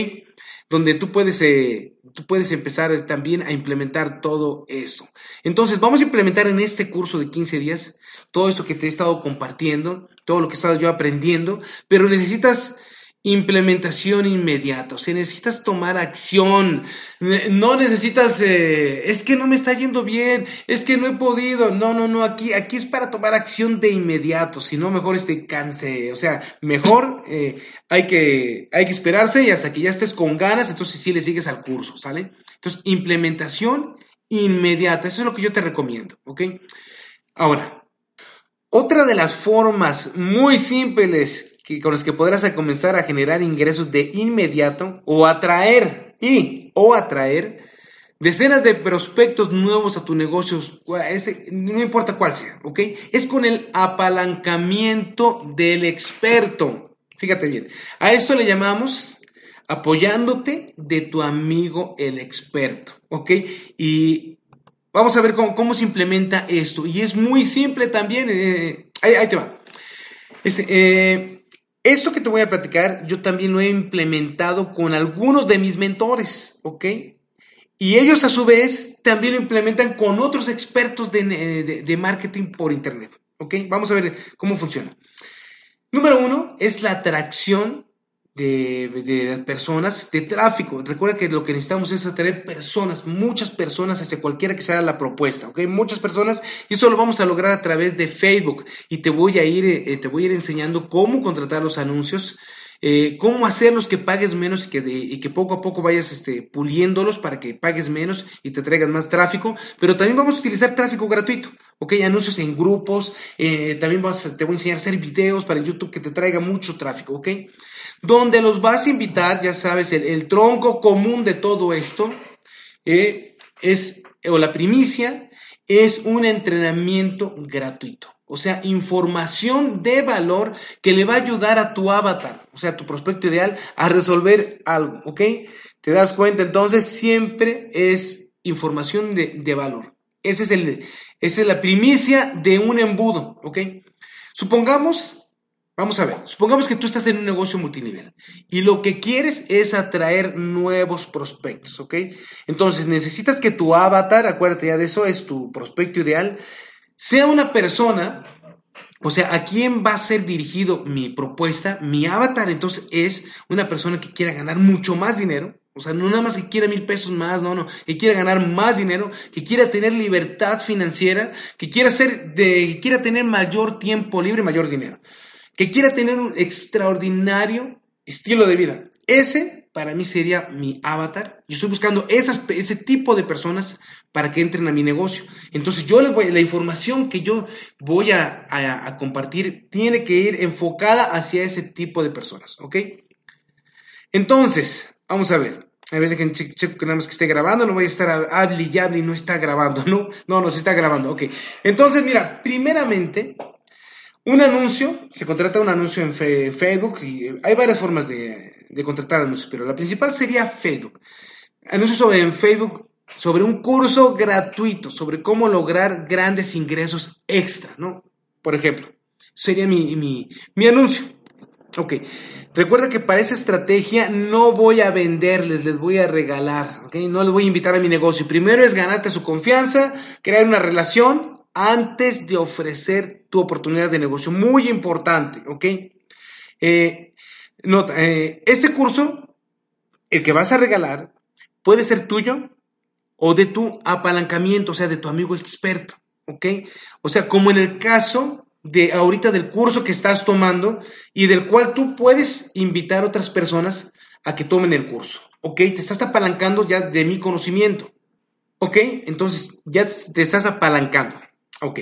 Donde tú puedes... Eh, tú puedes empezar también a implementar todo eso. Entonces, vamos a implementar en este curso de 15 días todo esto que te he estado compartiendo, todo lo que he estado yo aprendiendo, pero necesitas implementación inmediata, o sea, necesitas tomar acción, no necesitas, eh, es que no me está yendo bien, es que no he podido, no, no, no, aquí, aquí es para tomar acción de inmediato, si no, mejor este canse, o sea, mejor eh, hay, que, hay que esperarse y hasta que ya estés con ganas, entonces sí le sigues al curso, ¿sale? Entonces, implementación inmediata, eso es lo que yo te recomiendo, ¿ok? Ahora, otra de las formas muy simples con los que podrás comenzar a generar ingresos de inmediato o atraer y o atraer decenas de prospectos nuevos a tu negocio, no importa cuál sea, ¿ok? Es con el apalancamiento del experto. Fíjate bien, a esto le llamamos apoyándote de tu amigo el experto, ¿ok? Y vamos a ver cómo, se implementa esto. Y es muy simple también, eh, ahí, te va. Eh, esto que te voy a platicar, yo también lo he implementado con algunos de mis mentores, ¿ok? Y ellos a su vez también lo implementan con otros expertos de, marketing por Internet, ¿ok? Vamos a ver cómo funciona. Número uno es la atracción de, personas, de tráfico. Recuerda que lo que necesitamos es atraer personas, muchas personas hacia cualquiera que sea la propuesta, ¿ok? Muchas personas y eso lo vamos a lograr a través de Facebook y te voy a ir, eh, te voy a ir enseñando cómo contratar los anuncios. Eh, cómo hacerlos que pagues menos y que, y que poco a poco vayas este, puliéndolos para que pagues menos y te traigas más tráfico, pero también vamos a utilizar tráfico gratuito, ¿ok? Anuncios en grupos, eh, también vas, te voy a enseñar a hacer videos para YouTube que te traiga mucho tráfico, ¿ok? donde los vas a invitar, ya sabes, el, tronco común de todo esto eh, es, o la primicia, es un entrenamiento gratuito. O sea, información de valor que le va a ayudar a tu avatar, o sea, a tu prospecto ideal, a resolver algo, ¿ok? ¿Te das cuenta? Entonces, siempre es información de, de valor. Es el, esa es la primicia de un embudo, ¿ok? Supongamos Vamos a ver, supongamos que tú estás en un negocio multinivel y lo que quieres es atraer nuevos prospectos, ¿ok? Entonces necesitas que tu avatar, acuérdate ya de eso, es tu prospecto ideal, sea una persona, o sea, ¿a quién va a ser dirigido mi propuesta? Mi avatar entonces es una persona que quiera ganar mucho más dinero, o sea, no nada más que quiera mil pesos más, no, no, que quiera ganar más dinero, que quiera tener libertad financiera, que quiera ser de, que quiera tener mayor tiempo libre, mayor dinero que quiera tener un extraordinario estilo de vida. Ese para mí sería mi avatar. Yo estoy buscando ese tipo de personas para que entren a mi negocio. Entonces yo les voy, la información que yo voy a, compartir tiene que ir enfocada hacia ese tipo de personas, ¿ok? Entonces, vamos a ver. A ver, dejen checo que nada más que esté grabando, no voy a estar hable y hable y no está grabando, ¿no? No, no se está grabando, ok. Entonces, mira, primeramente, un anuncio, se contrata un anuncio en Facebook y hay varias formas de, contratar anuncios, pero la principal sería Facebook. Anuncio sobre, en Facebook sobre un curso gratuito sobre cómo lograr grandes ingresos extra, ¿no? Por ejemplo, sería mi, mi, anuncio. Ok, recuerda que para esa estrategia no voy a venderles, les voy a regalar, ¿ok? No les voy a invitar a mi negocio. Primero es ganarte su confianza, crear una relación antes de ofrecer tu oportunidad de negocio. Muy importante, ¿ok? Eh, nota, eh, este curso, el que vas a regalar, puede ser tuyo o de tu apalancamiento, o sea, de tu amigo experto, ¿ok? O sea, como en el caso de ahorita del curso que estás tomando y del cual tú puedes invitar a otras personas a que tomen el curso, ¿ok? Te estás apalancando ya de mi conocimiento, ¿ok? Entonces ya te estás apalancando. Ok.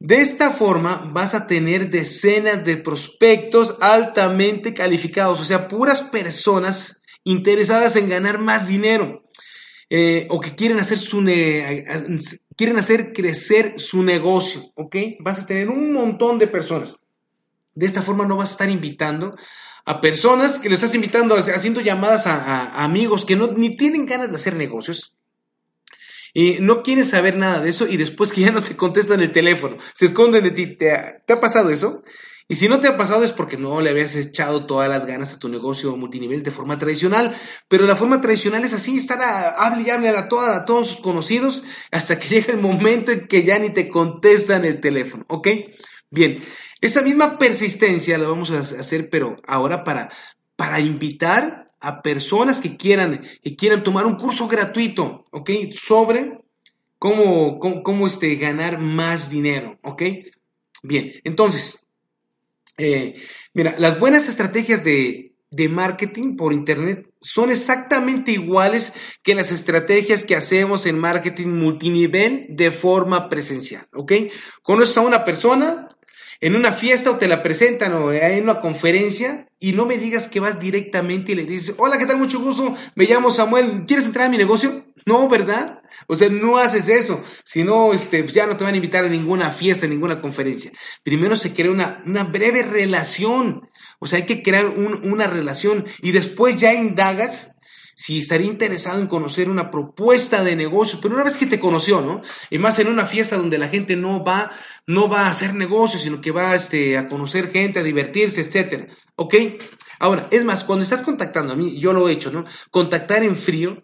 De esta forma vas a tener decenas de prospectos altamente calificados, o sea, puras personas interesadas en ganar más dinero eh, o que quieren hacer, su quieren hacer crecer su negocio, ¿ok? Vas a tener un montón de personas. De esta forma no vas a estar invitando a personas que le estás invitando, haciendo llamadas a, amigos que no, ni tienen ganas de hacer negocios, y no quieres saber nada de eso y después que ya no te contestan el teléfono, se esconden de ti. ¿Te ha, pasado eso? Y si no te ha pasado es porque no le habías echado todas las ganas a tu negocio multinivel de forma tradicional. Pero la forma tradicional es así, estar a, hable y hable a, a todos sus conocidos hasta que llega el momento en que ya ni te contestan el teléfono, ¿ok? Bien, esa misma persistencia la vamos a hacer, pero ahora para, para invitar a personas que quieran, que quieran tomar un curso gratuito, ¿ok? Sobre cómo, cómo, este, ganar más dinero, ¿ok? Bien, entonces, eh, mira, las buenas estrategias de, de marketing por Internet son exactamente iguales que las estrategias que hacemos en marketing multinivel de forma presencial, ¿ok? Conoces a una persona, en una fiesta o te la presentan o en una conferencia y no me digas que vas directamente y le dices, hola, ¿qué tal? Mucho gusto, me llamo Samuel, ¿quieres entrar a mi negocio? No, ¿verdad? O sea, no haces eso, si no, este, ya no te van a invitar a ninguna fiesta, a ninguna conferencia. Primero se crea una, una breve relación, o sea, hay que crear una relación y después ya indagas si estaría interesado en conocer una propuesta de negocio, pero una vez que te conoció, ¿no? Y más en una fiesta donde la gente no va, no va a hacer negocios, sino que va este, a conocer gente, a divertirse, etcétera. ¿Ok? Ahora, es más, cuando estás contactando a mí, yo lo he hecho, ¿no? Contactar en frío,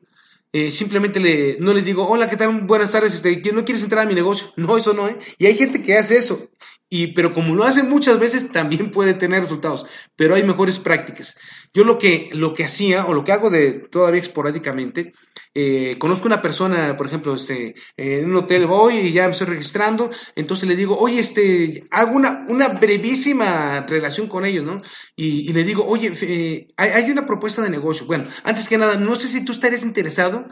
eh, simplemente le, no le digo, hola, ¿qué tal? Buenas tardes, este, ¿no quieres entrar a mi negocio? No, eso no, ¿eh? Y hay gente que hace eso. Y, pero como lo hace muchas veces, también puede tener resultados. Pero hay mejores prácticas. Yo lo que, lo que hacía, o lo que hago de todavía esporádicamente, eh, conozco una persona, por ejemplo, este, en un hotel voy y ya me estoy registrando, entonces le digo, oye, este, hago una, una brevísima relación con ellos, ¿no? Y, le digo, oye, eh, hay, hay, una propuesta de negocio. Bueno, antes que nada, no sé si tú estarías interesado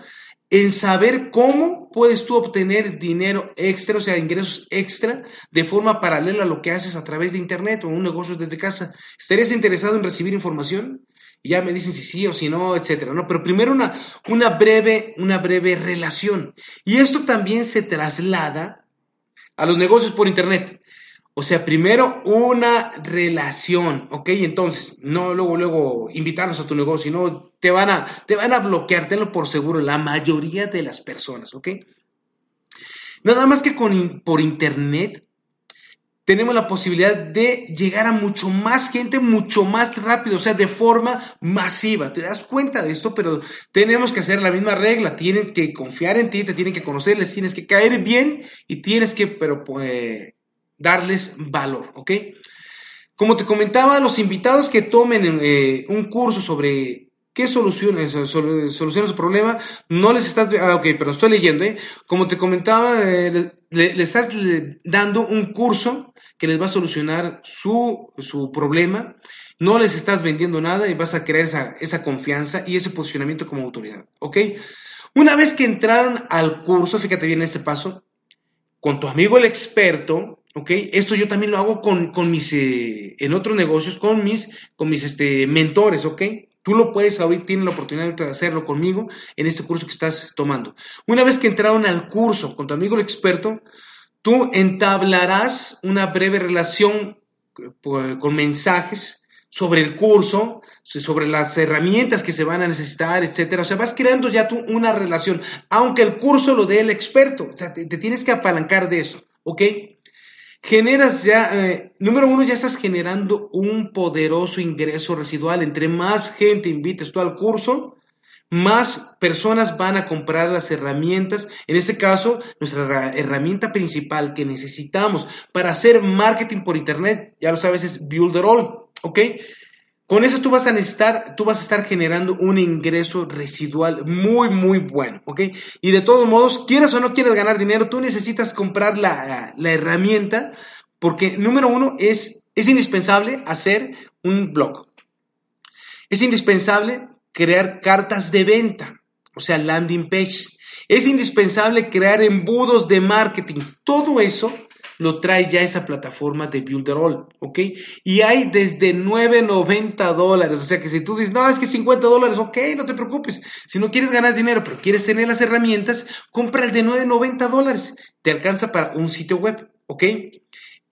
en saber cómo puedes tú obtener dinero extra, o sea, ingresos extra, de forma paralela a lo que haces a través de Internet o un negocio desde casa. ¿Estarías interesado en recibir información? Ya me dicen si sí o si no, etcétera, ¿no? Pero primero una, una, breve, una breve relación. Y esto también se traslada a los negocios por Internet. O sea, primero una relación, ¿ok? Entonces, no luego, luego invitarlos a tu negocio, no te van a, te van a bloquear, tenlo por seguro, la mayoría de las personas, ¿ok? Nada más que con, por internet tenemos la posibilidad de llegar a mucho más gente, mucho más rápido, o sea, de forma masiva. Te das cuenta de esto, pero tenemos que hacer la misma regla. Tienen que confiar en ti, te tienen que conocer, les tienes que caer bien y tienes que, pero pues, darles valor, ¿ok? Como te comentaba, los invitados que tomen eh, un curso sobre qué soluciones, soluciones su problema, no les estás, ah, ok, pero estoy leyendo, ¿eh? Como te comentaba, eh, le, estás dando un curso que les va a solucionar su, su, problema, no les estás vendiendo nada y vas a crear esa, esa confianza y ese posicionamiento como autoridad, ¿ok? Una vez que entraron al curso, fíjate bien este paso, con tu amigo el experto, ¿ok? Esto yo también lo hago con, mis, eh, en otros negocios, con mis, con mis este, mentores, ¿ok? Tú lo puedes, ahorita tienes la oportunidad de hacerlo conmigo en este curso que estás tomando. Una vez que entraron al curso con tu amigo el experto, tú entablarás una breve relación eh, con mensajes sobre el curso, sobre las herramientas que se van a necesitar, etcétera. O sea, vas creando ya tú una relación, aunque el curso lo dé el experto. O sea, te, te tienes que apalancar de eso, ¿ok? Generas ya, eh, número uno, ya estás generando un poderoso ingreso residual. Entre más gente invites tú al curso, más personas van a comprar las herramientas. En este caso, nuestra herramienta principal que necesitamos para hacer marketing por Internet, ya lo sabes, es Builderall, ¿ok? Con eso tú vas a necesitar, tú vas a estar generando un ingreso residual muy, muy bueno, ¿ok? Y de todos modos, quieras o no quieras ganar dinero, tú necesitas comprar la, herramienta porque, número uno, es, es indispensable hacer un blog. Es indispensable crear cartas de venta, o sea, landing page. Es indispensable crear embudos de marketing. Todo eso lo trae ya esa plataforma de Builderall, ¿ok? Y hay desde 9.90 dólares, o sea que si tú dices, no, es que 50 dólares, ok, no te preocupes. Si no quieres ganar dinero, pero quieres tener las herramientas, compra el de 9.90 dólares. Te alcanza para un sitio web, ¿ok?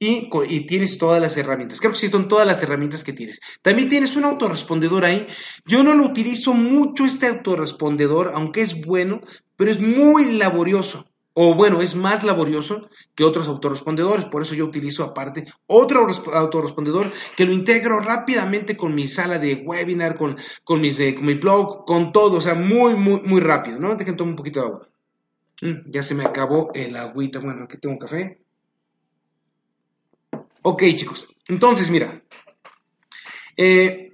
Y, y, tienes todas las herramientas. Creo que sí son todas las herramientas que tienes. También tienes un autorrespondedor ahí. Yo no lo utilizo mucho este autorrespondedor, aunque es bueno, pero es muy laborioso o bueno, es más laborioso que otros autorrespondedores. Por eso yo utilizo aparte otro autorrespondedor que lo integro rápidamente con mi sala de webinar, con, eh, con mi blog, con todo. O sea, muy, muy, muy rápido, ¿no? Dejen tomar un poquito de agua. Mm, ya se me acabó el agüita. Bueno, aquí tengo un café. Ok, chicos. Entonces, mira. Eh,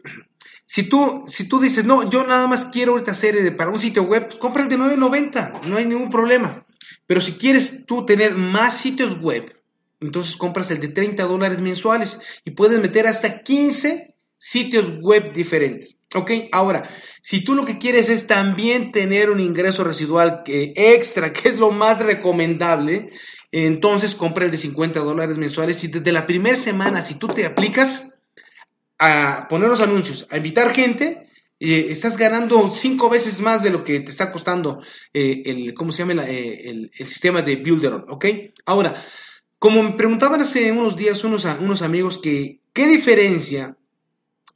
si tú, si tú dices, no, yo nada más quiero ahorita hacer eh, para un sitio web, pues compra el de 9.90, no hay ningún problema. Pero si quieres tú tener más sitios web, entonces compras el de 30 dólares mensuales y puedes meter hasta 15 sitios web diferentes. ¿Ok? Ahora, si tú lo que quieres es también tener un ingreso residual que extra, que es lo más recomendable, entonces compra el de 50 dólares mensuales. Y desde la primera semana, si tú te aplicas a poner los anuncios, a invitar gente, estás ganando cinco veces más de lo que te está costando eh, el, ¿cómo se llama? Eh, el, sistema de Builderall, ¿ok? Ahora, como me preguntaban hace unos días unos, unos amigos que, ¿qué diferencia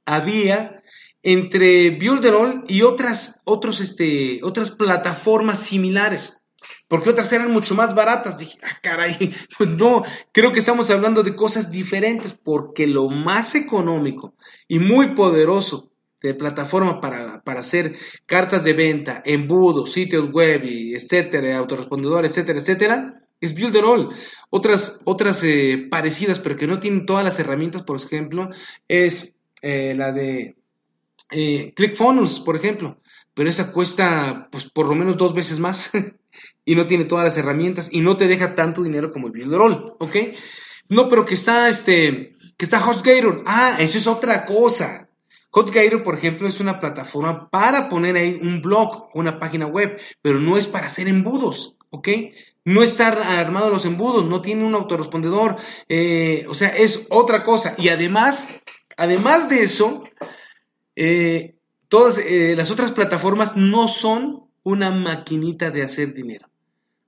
había entre Builderall y otras, otros, este, otras plataformas similares? Porque otras eran mucho más baratas. Dije, ah, caray, pues no, creo que estamos hablando de cosas diferentes, porque lo más económico y muy poderoso de plataforma para, hacer cartas de venta, embudos, sitios web, etcétera, autorrespondedores, etcétera, etcétera, es Builderall. Otras, otras eh, parecidas, pero que no tienen todas las herramientas, por ejemplo, es eh, la de eh, ClickFunnels, por ejemplo. Pero esa cuesta, pues, por lo menos dos veces más y no tiene todas las herramientas y no te deja tanto dinero como el Builderall, ¿ok? No, pero que está, este, que está HostGator. Ah, eso es otra cosa. HotGator, por ejemplo, es una plataforma para poner ahí un blog, una página web, pero no es para hacer embudos, ¿ok? No está armado los embudos, no tiene un autorrespondedor, eh, o sea, es otra cosa. Y además, además de eso, eh, todas eh, las otras plataformas no son una maquinita de hacer dinero.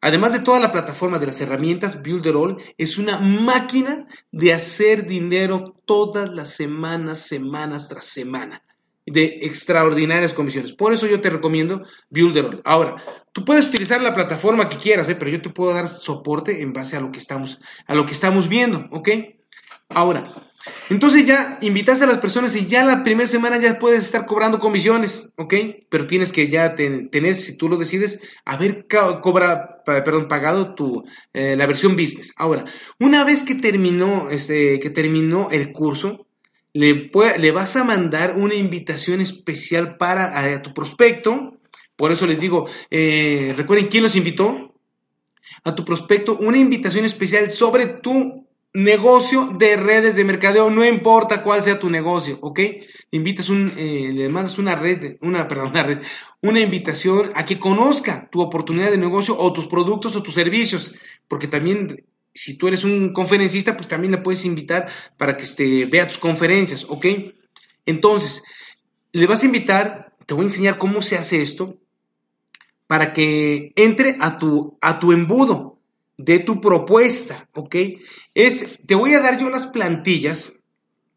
Además de toda la plataforma de las herramientas, Builderall es una máquina de hacer dinero todas las semanas, semanas tras semana. de extraordinarias comisiones. Por eso yo te recomiendo Builderall. Ahora, tú puedes utilizar la plataforma que quieras, ¿eh? pero yo te puedo dar soporte en base a lo que estamos, a lo que estamos viendo, ¿ok? Ahora, entonces ya invitaste a las personas y ya la primera semana ya puedes estar cobrando comisiones, ¿ok? Pero tienes que ya tener, si tú lo decides, haber cobra, perdón, pagado tu, eh, la versión business. Ahora, una vez que terminó, este, que terminó el curso, le, le vas a mandar una invitación especial para tu prospecto. Por eso les digo, eh, recuerden quién los invitó. A tu prospecto, una invitación especial sobre tu negocio de redes de mercadeo, no importa cuál sea tu negocio, ¿ok? Invitas un, eh, le mandas una red, una, perdón, una red, una invitación a que conozca tu oportunidad de negocio o tus productos o tus servicios, porque también si tú eres un conferencista, pues también le puedes invitar para que este, vea tus conferencias, ¿ok? Entonces, le vas a invitar, te voy a enseñar cómo se hace esto, para que entre a tu, a tu embudo de tu propuesta, ¿ok? Es, te voy a dar yo las plantillas,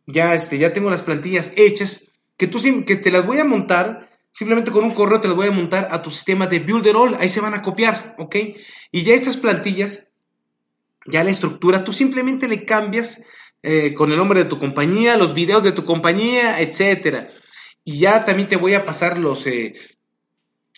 ya, este, ya tengo las plantillas hechas, que, tú, que te las voy a montar, simplemente con un correo te las voy a montar a tu sistema de Builderall, ahí se van a copiar, ¿ok? Y ya estas plantillas ya la estructura, tú simplemente le cambias eh, con el nombre de tu compañía, los videos de tu compañía, etcétera. Y ya también te voy a pasar los, eh,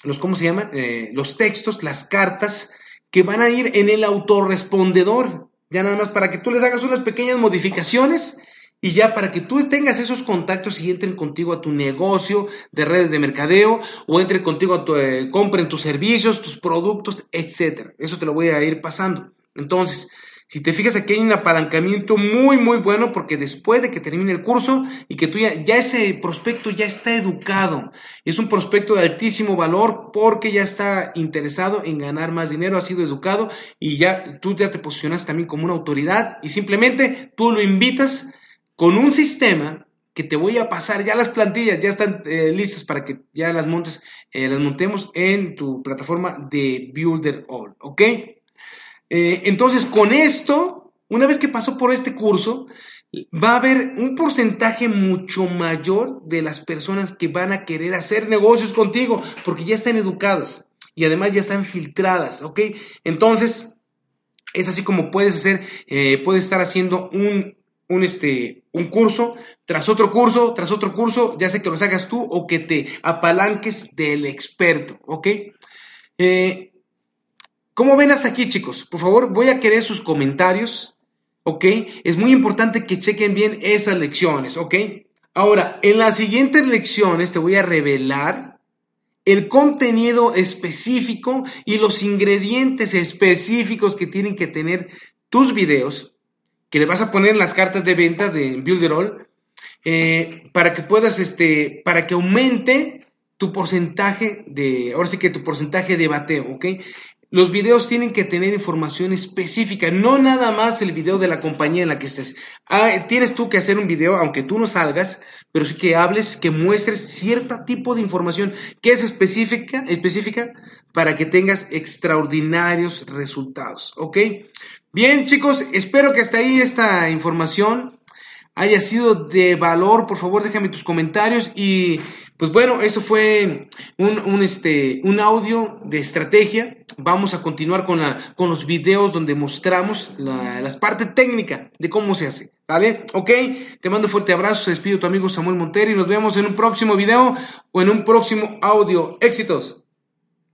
los ¿cómo se llama? Eh, los textos, las cartas que van a ir en el autorrespondedor. Ya nada más para que tú les hagas unas pequeñas modificaciones y ya para que tú tengas esos contactos y entren contigo a tu negocio de redes de mercadeo o entren contigo a tu, compren tus servicios, tus productos, etcétera. Eso te lo voy a ir pasando. Entonces, si te fijas aquí hay un apalancamiento muy, muy bueno porque después de que termine el curso y que tú ya, ya ese prospecto ya está educado, es un prospecto de altísimo valor porque ya está interesado en ganar más dinero, ha sido educado y ya tú ya te posicionas también como una autoridad y simplemente tú lo invitas con un sistema que te voy a pasar, ya las plantillas ya están eh, listas para que ya las montes, eh, las montemos en tu plataforma de Builder All, ¿ok? Eh, entonces, con esto, una vez que pasó por este curso, va a haber un porcentaje mucho mayor de las personas que van a querer hacer negocios contigo, porque ya están educadas y además ya están filtradas, ¿ok? Entonces, es así como puedes hacer, eh, puedes estar haciendo un, un, este, un curso tras otro curso, tras otro curso, ya sea que los hagas tú o que te apalanques del experto, ¿ok? Eh, ¿Cómo ven hasta aquí, chicos? Por favor, voy a querer sus comentarios, ¿ok? Es muy importante que chequen bien esas lecciones, ¿ok? Ahora, en las siguientes lecciones te voy a revelar el contenido específico y los ingredientes específicos que tienen que tener tus videos, que le vas a poner en las cartas de venta de Builderall, eh, para que puedas, este, para que aumente tu porcentaje de, ahora sí que tu porcentaje de bateo, ¿ok? Los videos tienen que tener información específica, no nada más el video de la compañía en la que estés. Ah, tienes tú que hacer un video, aunque tú no salgas, pero sí que hables, que muestres cierto tipo de información que es específica, específica para que tengas extraordinarios resultados. ¿Ok? Bien, chicos, espero que hasta ahí esta información haya sido de valor. Por favor, déjame tus comentarios y pues bueno, eso fue un, este, un audio de estrategia. Vamos a continuar con, la, con los videos donde mostramos la, las partes técnicas de cómo se hace. ¿Vale? Ok, te mando un fuerte abrazo. Se despido tu amigo Samuel Montero y nos vemos en un próximo video o en un próximo audio. Éxitos.